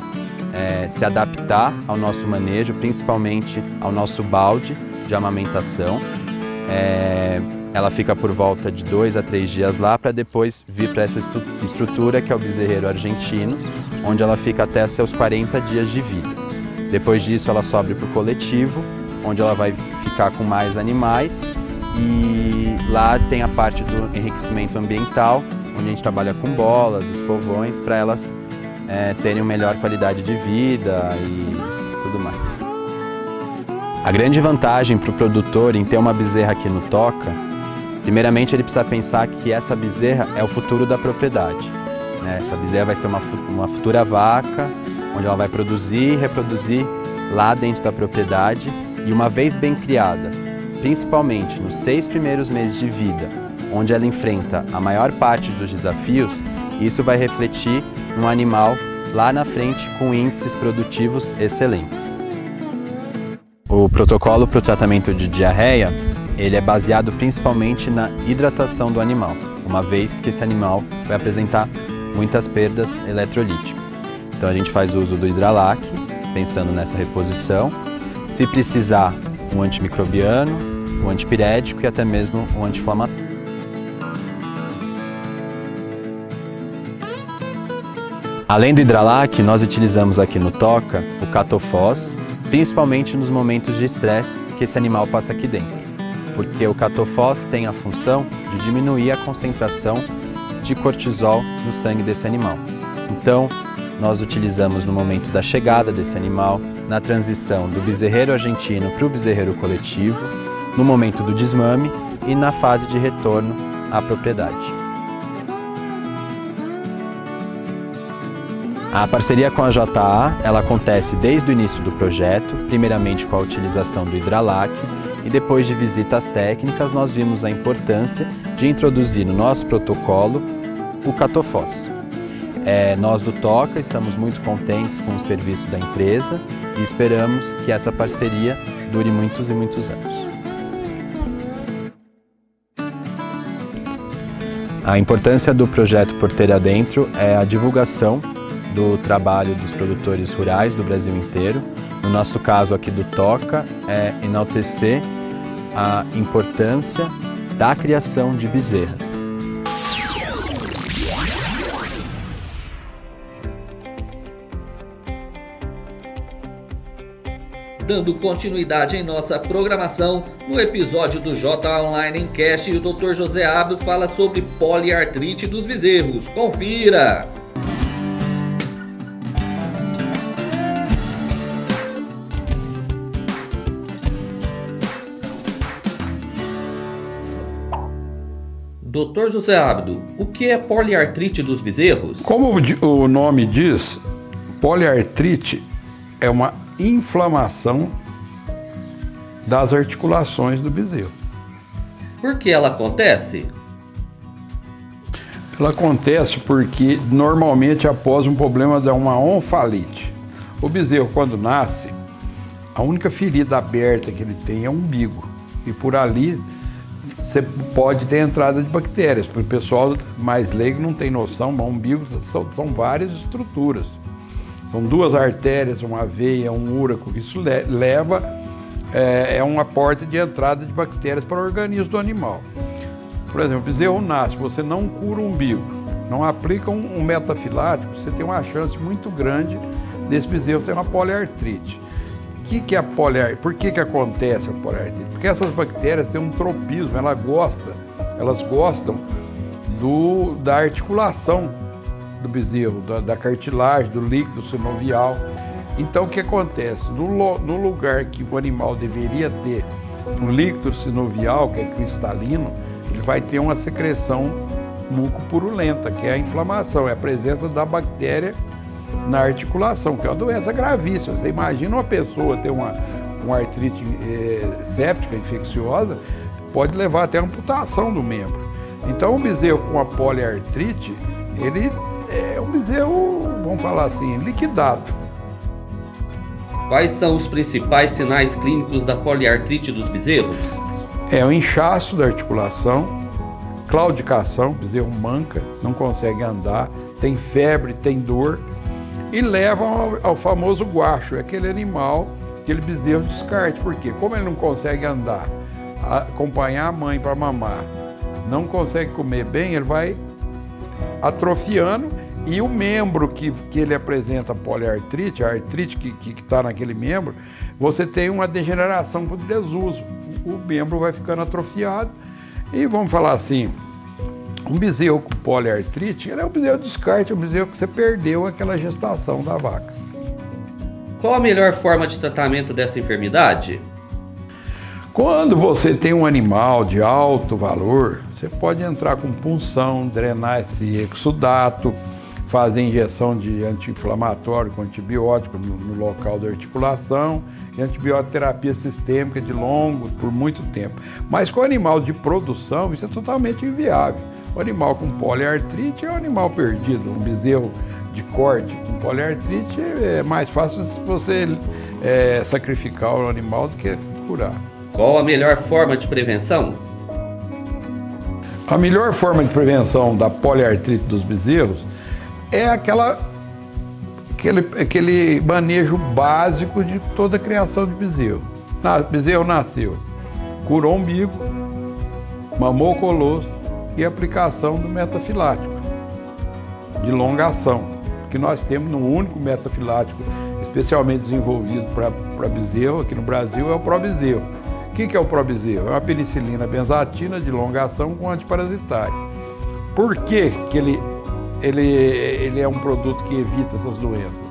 é, se adaptar ao nosso manejo, principalmente ao nosso balde de amamentação. É, ela fica por volta de dois a três dias lá para depois vir para essa estrutura que é o bezerreiro argentino, onde ela fica até seus 40 dias de vida. Depois disso, ela sobe para o coletivo, onde ela vai ficar com mais animais e lá tem a parte do enriquecimento ambiental, onde a gente trabalha com bolas, escovões, para elas é, terem uma melhor qualidade de vida e tudo mais. A grande vantagem para o produtor em ter uma bezerra aqui no Toca, primeiramente ele precisa pensar que essa bezerra é o futuro da propriedade. Né? Essa bezerra vai ser uma, uma futura vaca, onde ela vai produzir e reproduzir lá dentro da propriedade e uma vez bem criada, principalmente nos seis primeiros meses de vida, onde ela enfrenta a maior parte dos desafios, isso vai refletir no animal lá na frente com índices produtivos excelentes. O protocolo para o tratamento de diarreia, ele é baseado principalmente na hidratação do animal, uma vez que esse animal vai apresentar muitas perdas eletrolíticas. Então a gente faz uso do hidralac, pensando nessa reposição. Se precisar, um antimicrobiano, um antipirético e até mesmo um anti-inflamatório. Além do hidralac, nós utilizamos aqui no Toca o catofós, principalmente nos momentos de estresse que esse animal passa aqui dentro, porque o catofós tem a função de diminuir a concentração de cortisol no sangue desse animal. Então, nós utilizamos no momento da chegada desse animal, na transição do bezerreiro argentino para o bezerreiro coletivo, no momento do desmame e na fase de retorno à propriedade. A parceria com a JA, ela acontece desde o início do projeto, primeiramente com a utilização do Hidralac, e depois de visitas técnicas nós vimos a importância de introduzir no nosso protocolo o catofós. É, nós do Toca estamos muito contentes com o serviço da empresa e esperamos que essa parceria dure muitos e muitos anos. A importância do projeto Porteira Dentro é a divulgação do trabalho dos produtores rurais do Brasil inteiro. No nosso caso aqui do Toca, é enaltecer a importância da criação de bezerras. Dando continuidade em nossa programação, no episódio do J Online Encast, o Dr. José Abdo fala sobre poliartrite dos bezerros. Confira! Doutor José Abdo, o que é poliartrite dos bezerros? Como o nome diz, poliartrite é uma inflamação das articulações do bezerro. Por que ela acontece? Ela acontece porque normalmente após um problema de uma onfalite. O bezerro quando nasce, a única ferida aberta que ele tem é o umbigo. E por ali você pode ter entrada de bactérias. Para o pessoal mais leigo não tem noção, mas umbigo são, são várias estruturas. São duas artérias, uma veia, um úraco. Isso leva, é, é uma porta de entrada de bactérias para o organismo do animal. Por exemplo, bezerro nasce, você não cura o umbigo, não aplica um, um metafilático, você tem uma chance muito grande desse bezerro ter uma poliartrite que, que é a poliartrite? Por que, que acontece a poliartrite? Porque essas bactérias têm um tropismo, ela gosta, elas gostam do, da articulação do bezerro, da, da cartilagem, do líquido sinovial. Então o que acontece? No, no lugar que o animal deveria ter um líquido sinovial, que é cristalino, ele vai ter uma secreção mucopurulenta, que é a inflamação, é a presença da bactéria na articulação, que é uma doença gravíssima. Você imagina uma pessoa ter uma, uma artrite é, séptica, infecciosa, pode levar até a amputação do membro. Então, o bezerro com a poliartrite, ele é um bezerro, vamos falar assim, liquidado. Quais são os principais sinais clínicos da poliartrite dos bezerros? É o inchaço da articulação, claudicação, o bezerro manca, não consegue andar, tem febre, tem dor, e levam ao, ao famoso guacho, é aquele animal, aquele bezerro de descarte. Porque como ele não consegue andar, acompanhar a mãe para mamar, não consegue comer bem, ele vai atrofiando E o membro que, que ele apresenta poliartrite, a artrite que está naquele membro, você tem uma degeneração por desuso. O membro vai ficando atrofiado. E vamos falar assim, um bezerro com poliartrite, ele é um bezerro de descarte, é um bezerro que você perdeu aquela gestação da vaca. Qual a melhor forma de tratamento dessa enfermidade? Quando você tem um animal de alto valor, você pode entrar com punção, drenar esse exudato, fazer injeção de anti-inflamatório com antibiótico no, no, local da articulação e antibiótico terapia sistêmica de longo, por muito tempo. Mas com animal de produção, isso é totalmente inviável. O animal com poliartrite é um animal perdido, um bezerro de corte com poliartrite é mais fácil você é, sacrificar o animal do que curar. Qual a melhor forma de prevenção? A melhor forma de prevenção da poliartrite dos bezerros é aquela, aquele, aquele manejo básico de toda a criação de bezerro. Na, bezerro nasceu, curou o umbigo, mamou o colosso e aplicação do metafilático de longa ação que nós temos no único metafilático especialmente desenvolvido para bezerro aqui no Brasil é o Probezerro. O que, que é o Probezerro? É uma penicilina benzatina de longa ação com antiparasitário. Por que, que ele, ele, ele é um produto que evita essas doenças?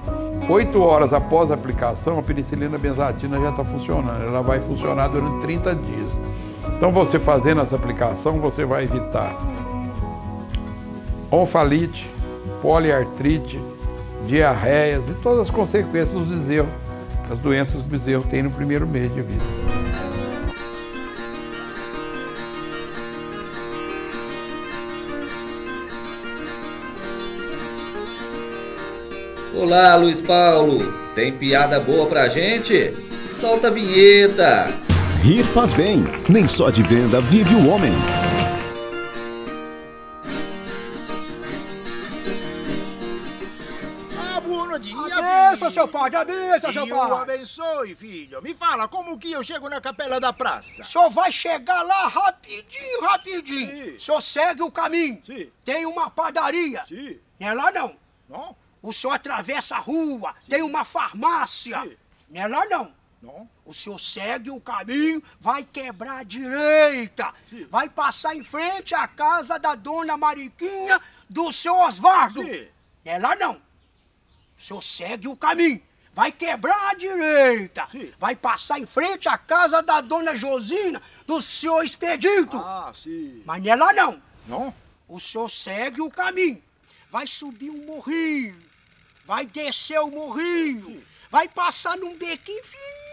Oito horas após a aplicação, a penicilina benzatina já está funcionando. Ela vai funcionar durante 30 dias. Então, você fazendo essa aplicação, você vai evitar onfalite, poliartrite, diarreias e todas as consequências dos bezerros, as doenças que o bezerro tem no primeiro mês de vida. Olá, Luiz Paulo. Tem piada boa pra gente? Solta a vinheta. Rir faz bem. Nem só de venda vive o homem. seu padre, abençoe, seu padre. Deus abençoe, filho. Me fala, como que eu chego na capela da praça? O senhor vai chegar lá rapidinho, rapidinho. Sim. O senhor segue o caminho. Sim. Tem uma padaria. Sim. Não é lá, não. Não? O senhor atravessa a rua, Sim. tem uma farmácia. Sim. Não é lá, não. Não. O senhor segue o caminho, vai quebrar a direita. Sim. Vai passar em frente à casa da dona Mariquinha do seu Osvaldo. Sim. Não é lá, não. O senhor segue o caminho. Vai quebrar a direita. Sim. Vai passar em frente à casa da dona Josina, do senhor Expedito. Ah, sim. Mas não é lá não. Não? O senhor segue o caminho. Vai subir um morrinho. Vai descer o morrinho. Sim. Vai passar num bequinho fininho,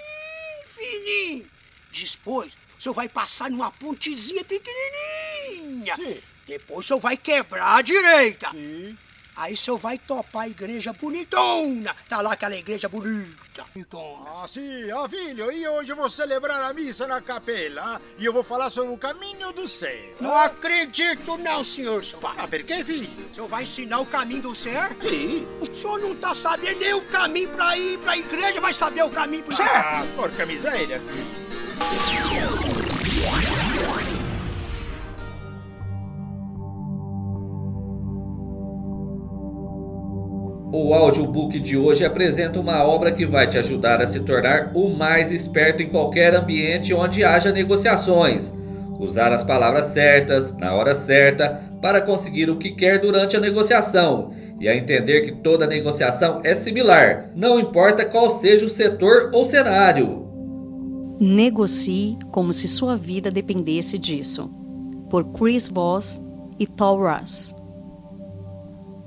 fininho. Depois, o senhor vai passar numa pontezinha pequenininha. Sim. Depois o senhor vai quebrar a direita. Sim. Aí o senhor vai topar a igreja bonitona. Tá lá aquela igreja bonita. Bonitona. Ah, sim. Ah, filho, e hoje eu vou celebrar a missa na capela. E eu vou falar sobre o caminho do céu. Não acredito não, senhor, seu pai. Ah, por que, filho? O senhor vai ensinar o caminho do céu? Sim. O senhor não tá sabendo nem o caminho pra ir pra igreja, vai saber o caminho pro céu? Ah, porca miséria, filho. O audiobook de hoje apresenta uma obra que vai te ajudar a se tornar o mais esperto em qualquer ambiente onde haja negociações. Usar as palavras certas, na hora certa, para conseguir o que quer durante a negociação. E a entender que toda negociação é similar, não importa qual seja o setor ou cenário. Negocie como se sua vida dependesse disso. Por Chris Voss e Tal Russ.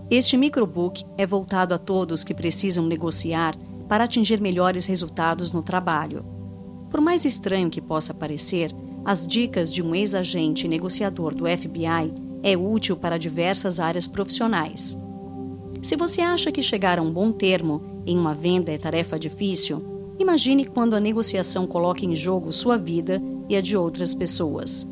Este microbook é voltado a todos que precisam negociar para atingir melhores resultados no trabalho. Por mais estranho que possa parecer, as dicas de um ex-agente negociador do FBI é útil para diversas áreas profissionais. Se você acha que chegar a um bom termo em uma venda é tarefa difícil, imagine quando a negociação coloca em jogo sua vida e a de outras pessoas.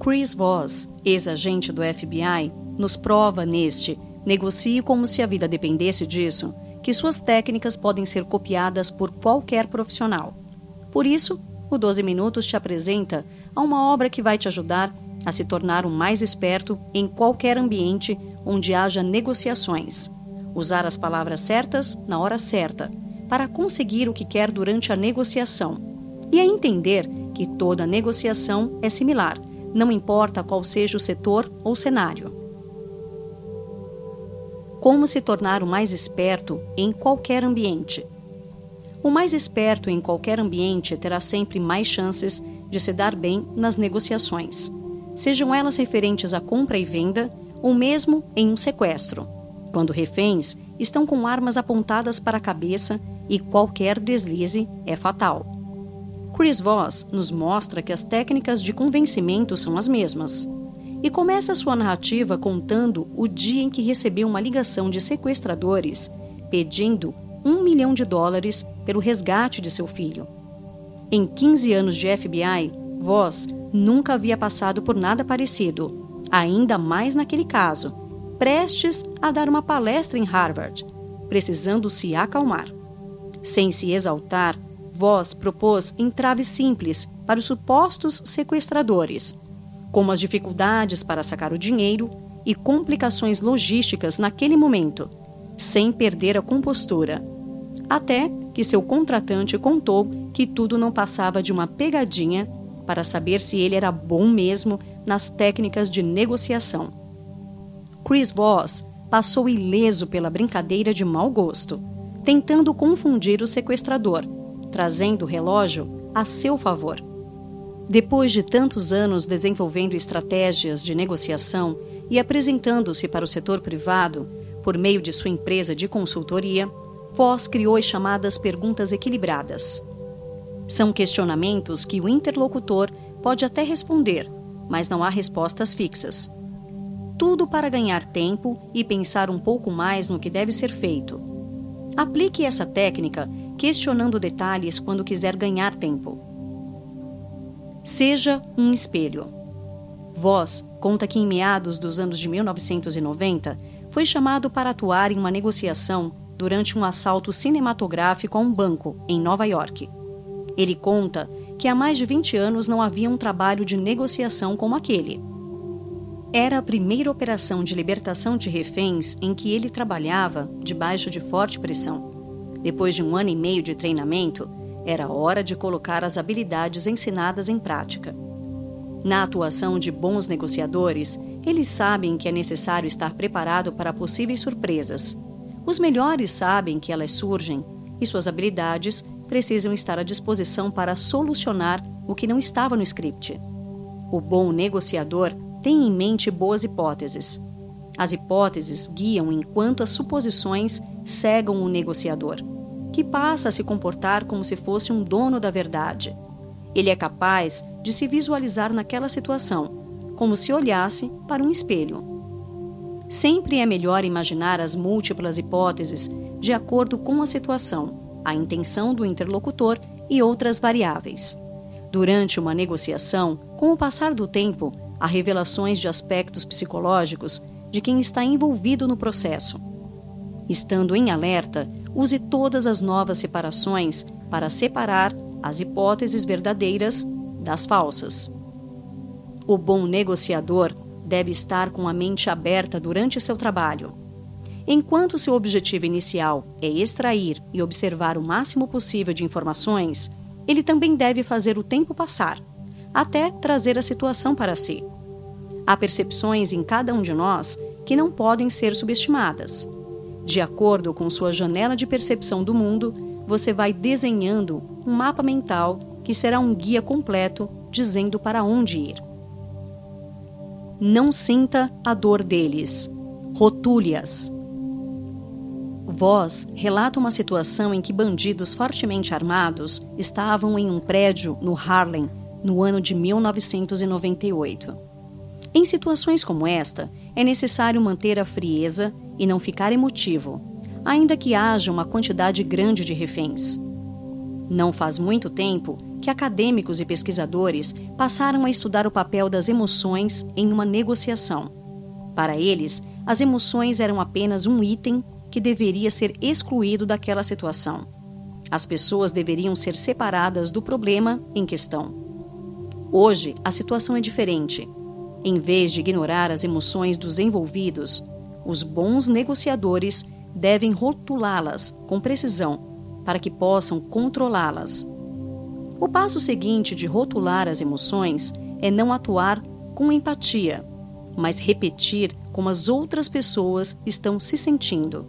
Chris Voss, ex-agente do FBI, nos prova neste Negocie como se a vida dependesse disso, que suas técnicas podem ser copiadas por qualquer profissional. Por isso, o 12 Minutos te apresenta a uma obra que vai te ajudar a se tornar um mais esperto em qualquer ambiente onde haja negociações. usar as palavras certas na hora certa, para conseguir o que quer durante a negociação, e a entender que toda negociação é similar, não importa qual seja o setor ou cenário. Como se tornar o mais esperto em qualquer ambiente? O mais esperto em qualquer ambiente terá sempre mais chances de se dar bem nas negociações, sejam elas referentes à compra e venda ou mesmo em um sequestro, quando reféns estão com armas apontadas para a cabeça e qualquer deslize é fatal. Chris Voss nos mostra que as técnicas de convencimento são as mesmas. E começa sua narrativa contando o dia em que recebeu uma ligação de sequestradores pedindo um milhão de dólares pelo resgate de seu filho. Em 15 anos de FBI, Voss nunca havia passado por nada parecido, ainda mais naquele caso, prestes a dar uma palestra em Harvard, precisando se acalmar. Sem se exaltar, Voss propôs entraves simples para os supostos sequestradores, como as dificuldades para sacar o dinheiro e complicações logísticas naquele momento, sem perder a compostura. Até que seu contratante contou que tudo não passava de uma pegadinha para saber se ele era bom mesmo nas técnicas de negociação. Chris Voss passou ileso pela brincadeira de mau gosto, tentando confundir o sequestrador, trazendo o relógio a seu favor. Depois de tantos anos desenvolvendo estratégias de negociação e apresentando-se para o setor privado por meio de sua empresa de consultoria, Voss criou as chamadas perguntas equilibradas. São questionamentos que o interlocutor pode até responder, mas não há respostas fixas. Tudo para ganhar tempo e pensar um pouco mais no que deve ser feito. Aplique essa técnica questionando detalhes quando quiser ganhar tempo. Seja um espelho. Voss conta que em meados dos anos de 1990 foi chamado para atuar em uma negociação durante um assalto cinematográfico a um banco em Nova York. Ele conta que há mais de 20 anos não havia um trabalho de negociação como aquele. Era a primeira operação de libertação de reféns em que ele trabalhava debaixo de forte pressão. Depois de um ano e meio de treinamento, era hora de colocar as habilidades ensinadas em prática. Na atuação de bons negociadores, eles sabem que é necessário estar preparado para possíveis surpresas. Os melhores sabem que elas surgem e suas habilidades precisam estar à disposição para solucionar o que não estava no script. O bom negociador tem em mente boas hipóteses. As hipóteses guiam enquanto as suposições cegam o negociador, que passa a se comportar como se fosse um dono da verdade. Ele é capaz de se visualizar naquela situação, como se olhasse para um espelho. Sempre é melhor imaginar as múltiplas hipóteses de acordo com a situação a intenção do interlocutor e outras variáveis. Durante uma negociação, com o passar do tempo, há revelações de aspectos psicológicos de quem está envolvido no processo. Estando em alerta, use todas as novas separações para separar as hipóteses verdadeiras das falsas. O bom negociador deve estar com a mente aberta durante seu trabalho Enquanto seu objetivo inicial é extrair e observar o máximo possível de informações, ele também deve fazer o tempo passar, até trazer a situação para si. Há percepções em cada um de nós que não podem ser subestimadas. De acordo com sua janela de percepção do mundo, você vai desenhando um mapa mental que será um guia completo dizendo para onde ir. Não sinta a dor deles. Rotule-as. Voz relata uma situação em que bandidos fortemente armados estavam em um prédio no Harlem no ano de 1998. Em situações como esta, é necessário manter a frieza e não ficar emotivo, ainda que haja uma quantidade grande de reféns. Não faz muito tempo que acadêmicos e pesquisadores passaram a estudar o papel das emoções em uma negociação. Para eles, as emoções eram apenas um item que deveria ser excluído daquela situação. As pessoas deveriam ser separadas do problema em questão. Hoje, a situação é diferente. Em vez de ignorar as emoções dos envolvidos, os bons negociadores devem rotulá-las com precisão para que possam controlá-las. O passo seguinte de rotular as emoções é não atuar com empatia, mas repetir como as outras pessoas estão se sentindo.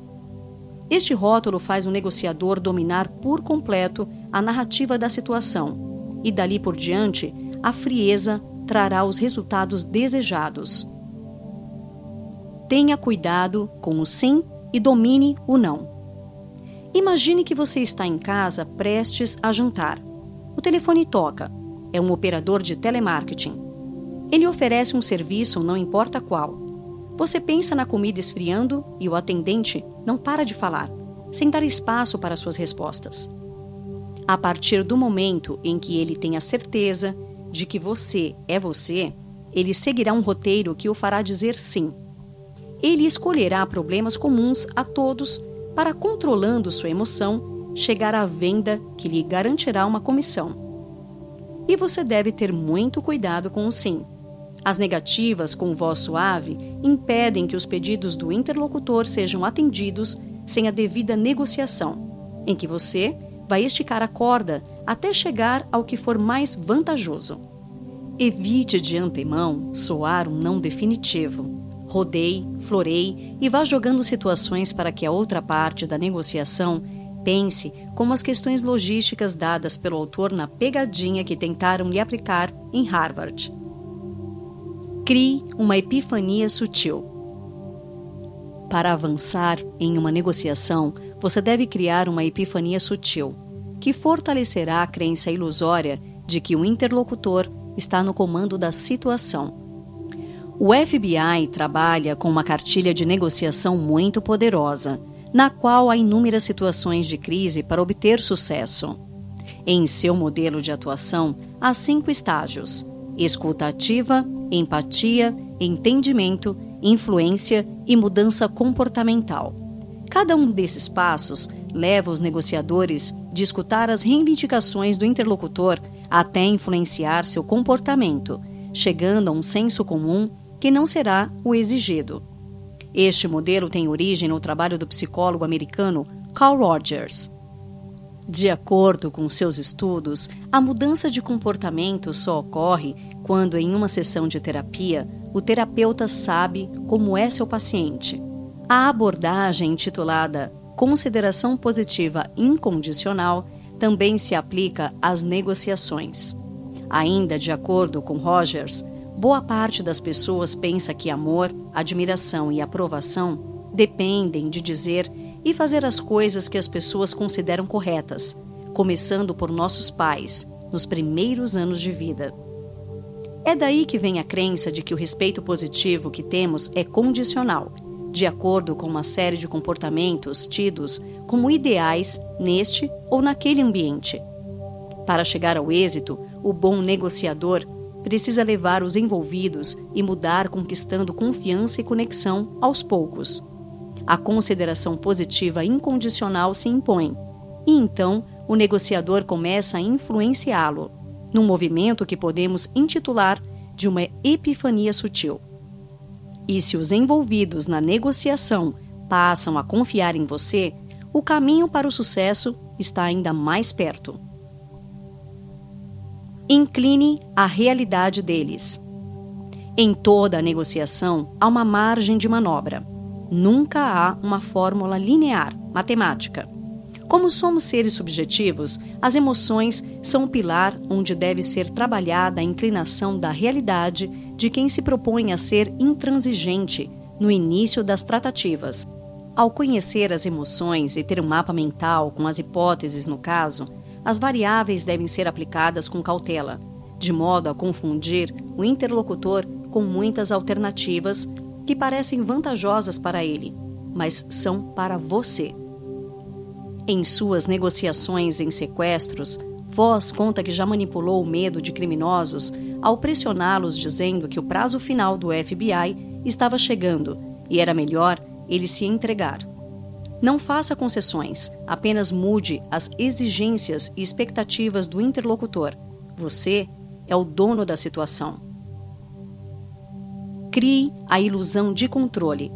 Este rótulo faz o negociador dominar por completo a narrativa da situação, e dali por diante, a frieza trará os resultados desejados. Tenha cuidado com o sim e domine o não. Imagine que você está em casa prestes a jantar. O telefone toca. É um operador de telemarketing. Ele oferece um serviço, não importa qual. Você pensa na comida esfriando e o atendente não para de falar, sem dar espaço para suas respostas. A partir do momento em que ele tem a certeza de que você é você, ele seguirá um roteiro que o fará dizer sim. Ele escolherá problemas comuns a todos para, controlando sua emoção, chegar à venda que lhe garantirá uma comissão. E você deve ter muito cuidado com o sim as negativas com voz suave impedem que os pedidos do interlocutor sejam atendidos sem a devida negociação, em que você vai esticar a corda até chegar ao que for mais vantajoso. Evite de antemão soar um não definitivo. Rodeie, floreie e vá jogando situações para que a outra parte da negociação pense como as questões logísticas dadas pelo autor na pegadinha que tentaram lhe aplicar em Harvard. Crie uma epifania sutil. Para avançar em uma negociação, você deve criar uma epifania sutil, que fortalecerá a crença ilusória de que o interlocutor está no comando da situação. O FBI trabalha com uma cartilha de negociação muito poderosa, na qual há inúmeras situações de crise para obter sucesso. Em seu modelo de atuação, há cinco estágios: escuta ativa, empatia, entendimento, influência e mudança comportamental. Cada um desses passos leva os negociadores de escutar as reivindicações do interlocutor até influenciar seu comportamento, chegando a um senso comum que não será o exigido. Este modelo tem origem no trabalho do psicólogo americano Carl Rogers. De acordo com seus estudos, a mudança de comportamento só ocorre quando, em uma sessão de terapia, o terapeuta sabe como é seu paciente. A abordagem intitulada Consideração Positiva Incondicional também se aplica às negociações. Ainda de acordo com Rogers, boa parte das pessoas pensa que amor, admiração e aprovação dependem de dizer e fazer as coisas que as pessoas consideram corretas, começando por nossos pais, nos primeiros anos de vida. É daí que vem a crença de que o respeito positivo que temos é condicional, de acordo com uma série de comportamentos tidos como ideais neste ou naquele ambiente. Para chegar ao êxito, o bom negociador precisa levar os envolvidos e mudar conquistando confiança e conexão aos poucos a consideração positiva incondicional se impõe, e então o negociador começa a influenciá-lo, num movimento que podemos intitular de uma epifania sutil. E se os envolvidos na negociação passam a confiar em você, o caminho para o sucesso está ainda mais perto. Incline a realidade deles. Em toda a negociação há uma margem de manobra Nunca há uma fórmula linear, matemática. Como somos seres subjetivos, as emoções são o pilar onde deve ser trabalhada a inclinação da realidade de quem se propõe a ser intransigente no início das tratativas. Ao conhecer as emoções e ter um mapa mental com as hipóteses no caso, as variáveis devem ser aplicadas com cautela, de modo a confundir o interlocutor com muitas alternativas que parecem vantajosas para ele, mas são para você. Em suas negociações em sequestros, Voz conta que já manipulou o medo de criminosos ao pressioná-los dizendo que o prazo final do FBI estava chegando e era melhor ele se entregar. Não faça concessões, apenas mude as exigências e expectativas do interlocutor. Você é o dono da situação. Crie a ilusão de controle.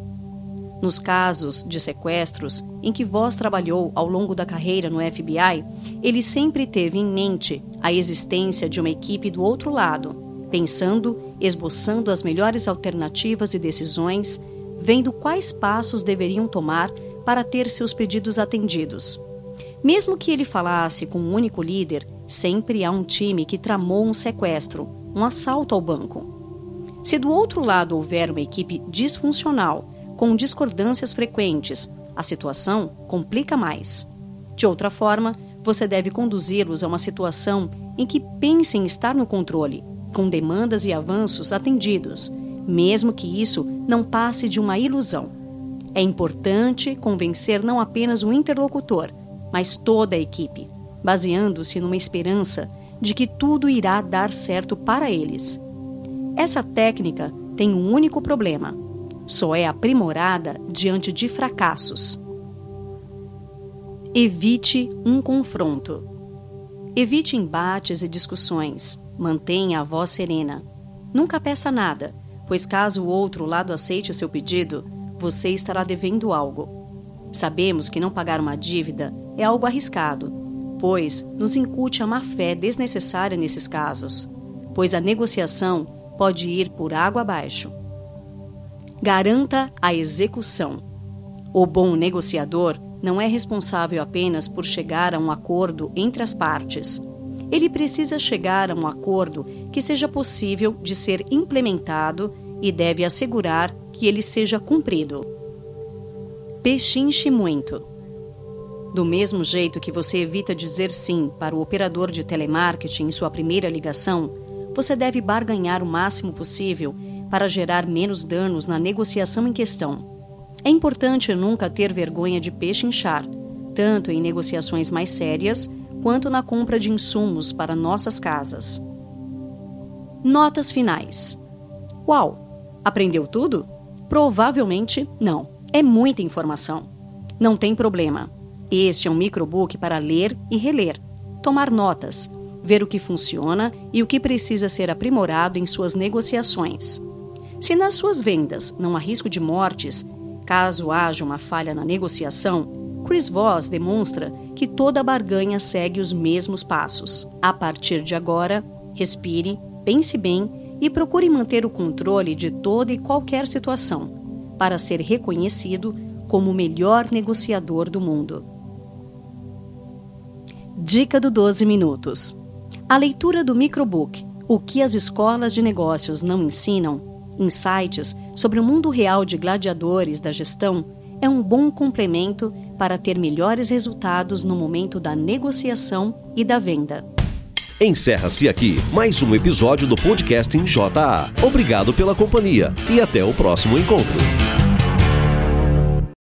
Nos casos de sequestros em que Voss trabalhou ao longo da carreira no FBI, ele sempre teve em mente a existência de uma equipe do outro lado, pensando, esboçando as melhores alternativas e decisões, vendo quais passos deveriam tomar para ter seus pedidos atendidos. Mesmo que ele falasse com um único líder, sempre há um time que tramou um sequestro, um assalto ao banco. Se do outro lado houver uma equipe disfuncional, com discordâncias frequentes, a situação complica mais. De outra forma, você deve conduzi-los a uma situação em que pensem estar no controle, com demandas e avanços atendidos, mesmo que isso não passe de uma ilusão. É importante convencer não apenas o interlocutor, mas toda a equipe, baseando-se numa esperança de que tudo irá dar certo para eles. Essa técnica tem um único problema: só é aprimorada diante de fracassos. Evite um confronto. Evite embates e discussões. Mantenha a voz serena. Nunca peça nada, pois caso o outro lado aceite o seu pedido, você estará devendo algo. Sabemos que não pagar uma dívida é algo arriscado, pois nos incute a má fé desnecessária nesses casos, pois a negociação pode ir por água abaixo. Garanta a execução. O bom negociador não é responsável apenas por chegar a um acordo entre as partes. Ele precisa chegar a um acordo que seja possível de ser implementado e deve assegurar que ele seja cumprido. Pechinche muito. Do mesmo jeito que você evita dizer sim para o operador de telemarketing em sua primeira ligação, você deve barganhar o máximo possível para gerar menos danos na negociação em questão. É importante nunca ter vergonha de pechinchar, tanto em negociações mais sérias quanto na compra de insumos para nossas casas. Notas finais. Uau! Aprendeu tudo? Provavelmente não. É muita informação. Não tem problema. Este é um microbook para ler e reler, tomar notas, ver o que funciona e o que precisa ser aprimorado em suas negociações. Se nas suas vendas não há risco de mortes, caso haja uma falha na negociação, Chris Voss demonstra que toda barganha segue os mesmos passos. A partir de agora, respire, pense bem e procure manter o controle de toda e qualquer situação, para ser reconhecido como o melhor negociador do mundo. Dica do 12 Minutos: A leitura do microbook O que as escolas de negócios não ensinam insights sobre o mundo real de gladiadores da gestão é um bom complemento para ter melhores resultados no momento da negociação e da venda. Encerra-se aqui mais um episódio do podcast em JA. Obrigado pela companhia e até o próximo encontro.